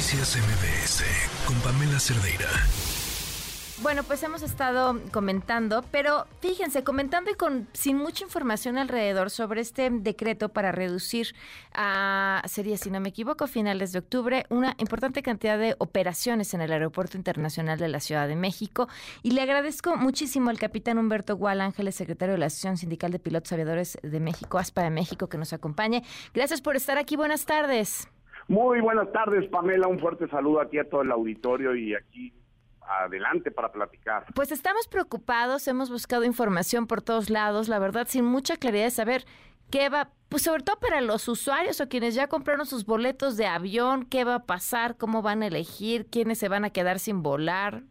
Noticias MBS con Pamela Cerdeira. Bueno, pues hemos estado comentando, pero fíjense, comentando y con sin mucha información alrededor sobre este decreto para reducir a, sería, si no me equivoco, finales de octubre, una importante cantidad de operaciones en el Aeropuerto Internacional de la Ciudad de México. Y le agradezco muchísimo al capitán Humberto Gual Ángeles, secretario de la Asociación Sindical de Pilotos Aviadores de México, ASPA de México, que nos acompañe. Gracias por estar aquí. Buenas tardes. Muy buenas tardes, Pamela. Un fuerte saludo aquí a todo el auditorio y aquí adelante para platicar. Pues estamos preocupados, hemos buscado información por todos lados, la verdad, sin mucha claridad de saber qué va, pues sobre todo para los usuarios o quienes ya compraron sus boletos de avión, qué va a pasar, cómo van a elegir, quiénes se van a quedar sin volar.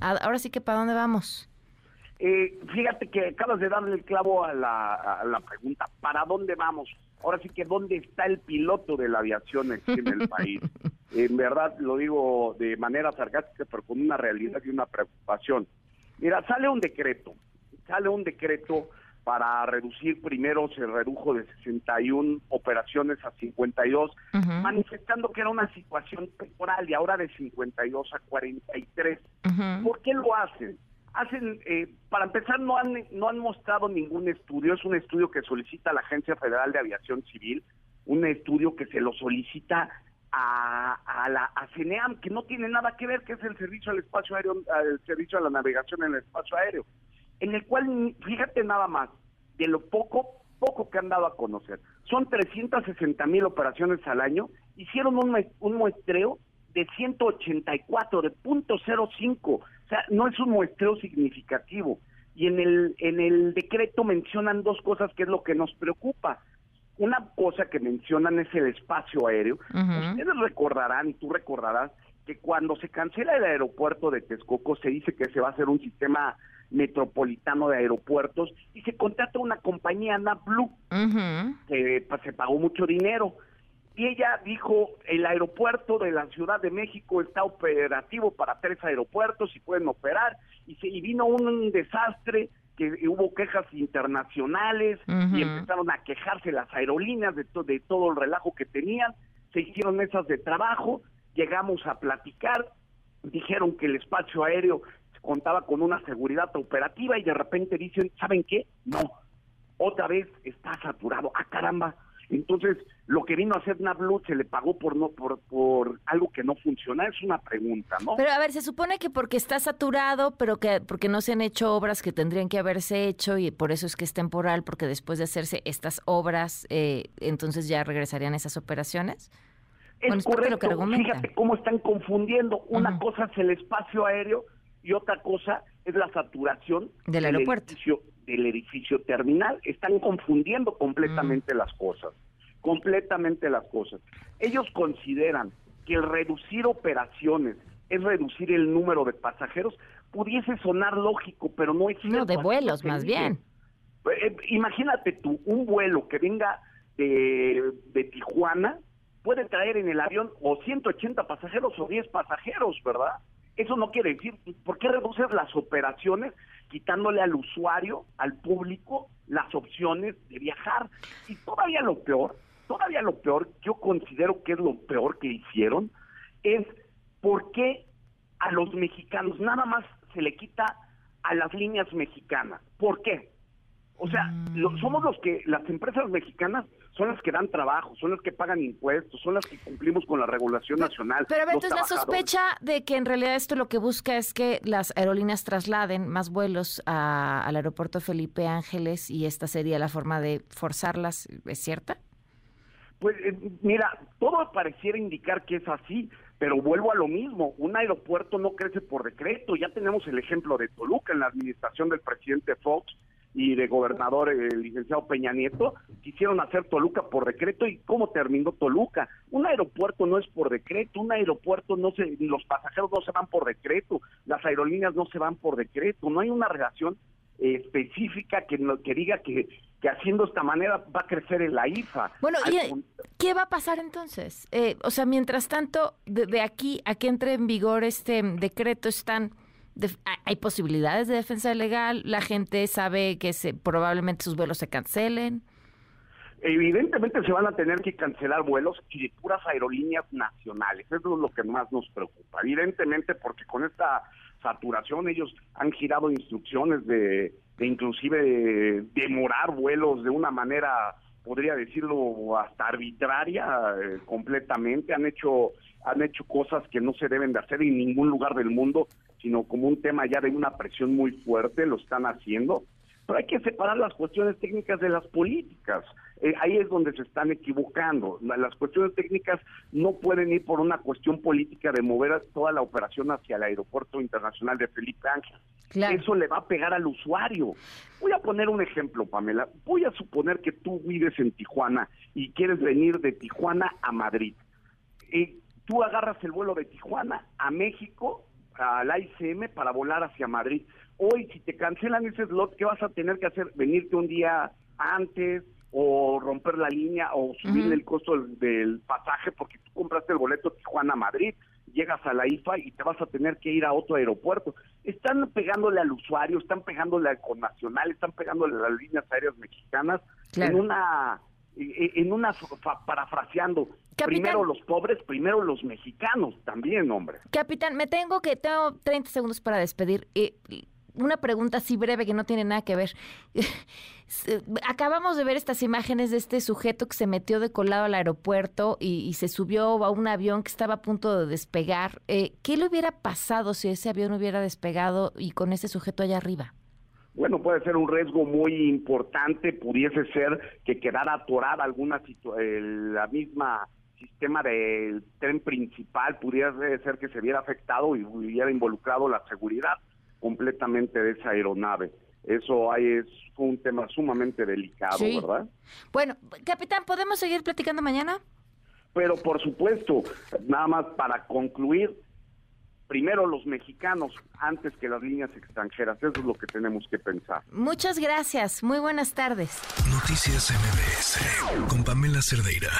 Ahora sí que para dónde vamos. Eh, fíjate que acabas de darle el clavo a la, a la pregunta, ¿para dónde vamos? Ahora sí que dónde está el piloto de la aviación aquí en el país. En verdad lo digo de manera sarcástica, pero con una realidad y una preocupación. Mira, sale un decreto, sale un decreto para reducir, primero se redujo de 61 operaciones a 52, manifestando que era una situación temporal y ahora de 52 a 43. ¿Por qué lo hacen? Hacen, eh, para empezar, no han, no han mostrado ningún estudio, es un estudio que solicita la Agencia Federal de Aviación Civil, un estudio que se lo solicita a, a la a CENEAM, que no tiene nada que ver, que es el servicio al espacio aéreo, el servicio a la navegación en el espacio aéreo, en el cual, fíjate nada más, de lo poco, poco que han dado a conocer, son 360 mil operaciones al año, hicieron un, un muestreo de 184, de punto 05, o sea, no es un muestreo significativo. Y en el, en el decreto mencionan dos cosas que es lo que nos preocupa. Una cosa que mencionan es el espacio aéreo. Ustedes recordarán, y tú recordarás, que cuando se cancela el aeropuerto de Texcoco se dice que se va a hacer un sistema metropolitano de aeropuertos y se contrata una compañía NavBlue que pues, se pagó mucho dinero y ella dijo, el aeropuerto de la Ciudad de México está operativo para tres aeropuertos y pueden operar, y, se, y vino un desastre, que hubo quejas internacionales y empezaron a quejarse las aerolíneas de, de todo el relajo que tenían, se hicieron mesas de trabajo, llegamos a platicar, dijeron que el espacio aéreo contaba con una seguridad operativa y de repente dicen, ¿saben qué? No, otra vez está saturado. ¡Ah, caramba! Entonces, lo que vino a hacer Nablu se le pagó por no por, por algo que no funciona, es una pregunta, ¿no? Pero a ver, se supone que porque está saturado, pero que porque no se han hecho obras que tendrían que haberse hecho y por eso es que es temporal, porque después de hacerse estas obras, eh, entonces ya regresarían esas operaciones. Es correcto, fíjate cómo están confundiendo. Una cosa es el espacio aéreo y otra cosa es la saturación del aeropuerto del edificio terminal. Están confundiendo completamente mm. las cosas, completamente las cosas. Ellos consideran que el reducir operaciones es reducir el número de pasajeros, pudiese sonar lógico, pero no es No, de vuelos, más bien. Eh, eh, imagínate tú, un vuelo que venga de, de Tijuana puede traer en el avión o 180 pasajeros o 10 pasajeros, ¿verdad? Eso no quiere decir, ¿por qué reduces las operaciones quitándole al usuario, al público, las opciones de viajar? Y todavía lo peor, todavía lo peor, yo considero que es lo peor que hicieron, es por qué a los mexicanos nada más se le quita a las líneas mexicanas. ¿Por qué? O sea, mm. somos los que, las empresas mexicanas son las que dan trabajo, son las que pagan impuestos, son las que cumplimos con la regulación nacional. Pero a ver, entonces la sospecha de que en realidad esto lo que busca es que las aerolíneas trasladen más vuelos al aeropuerto Felipe Ángeles y esta sería la forma de forzarlas, ¿es cierta? Pues eh, mira, todo pareciera indicar que es así, pero vuelvo a lo mismo, un aeropuerto no crece por decreto, ya tenemos el ejemplo de Toluca en la administración del presidente Fox, y de gobernador el licenciado Peña Nieto, quisieron hacer Toluca por decreto y cómo terminó Toluca. Un aeropuerto no es por decreto, un aeropuerto no se, los pasajeros no se van por decreto, las aerolíneas no se van por decreto, no hay una relación eh, específica que, que diga que, que haciendo esta manera va a crecer el la IFA. Bueno, ¿y qué va a pasar entonces? Eh, o sea, mientras tanto, de, de aquí a que entre en vigor este decreto están hay posibilidades de defensa legal, la gente sabe que se, probablemente sus vuelos se cancelen. Evidentemente se van a tener que cancelar vuelos y de puras aerolíneas nacionales. Eso es lo que más nos preocupa. Evidentemente porque con esta saturación ellos han girado instrucciones de, inclusive demorar vuelos de una manera podría decirlo hasta arbitraria eh, completamente han hecho han hecho cosas que no se deben de hacer en ningún lugar del mundo sino como un tema ya de una presión muy fuerte lo están haciendo pero hay que separar las cuestiones técnicas de las políticas. Eh, ahí es donde se están equivocando. las cuestiones técnicas no pueden ir por una cuestión política de mover toda la operación hacia el aeropuerto internacional de Felipe Ángel. Eso le va a pegar al usuario. Voy a poner un ejemplo, Pamela. Voy a suponer que tú vives en Tijuana y quieres venir de Tijuana a Madrid. Y tú agarras el vuelo de Tijuana a México, al ICM, para volar hacia Madrid Hoy, si te cancelan ese slot, ¿qué vas a tener que hacer? ¿Venirte un día antes o romper la línea o subirle el costo del, pasaje porque tú compraste el boleto Tijuana-Madrid? llegas a la IFA y te vas a tener que ir a otro aeropuerto. Están pegándole al usuario, están pegándole al connacional, están pegándole a las líneas aéreas mexicanas en una en una parafraseando primero los pobres, primero los mexicanos también, hombre. Capitán, me tengo que tengo 30 segundos para despedir. Eh, una pregunta así breve que no tiene nada que ver. Acabamos de ver estas imágenes de este sujeto que se metió de colado al aeropuerto y, se subió a un avión que estaba a punto de despegar. Eh, ¿Qué le hubiera pasado si ese avión hubiera despegado y con ese sujeto allá arriba? Bueno, puede ser un riesgo muy importante, pudiese ser que quedara atorada alguna la misma sistema del tren principal, pudiera ser que se viera afectado y hubiera involucrado la seguridad completamente de esa aeronave. Eso ahí es un tema sumamente delicado, ¿verdad? Bueno, capitán, ¿podemos seguir platicando mañana? Pero por supuesto, nada más para concluir, primero los mexicanos antes que las líneas extranjeras. Eso es lo que tenemos que pensar. Muchas gracias. Muy buenas tardes. Noticias MBS con Pamela Cerdeira.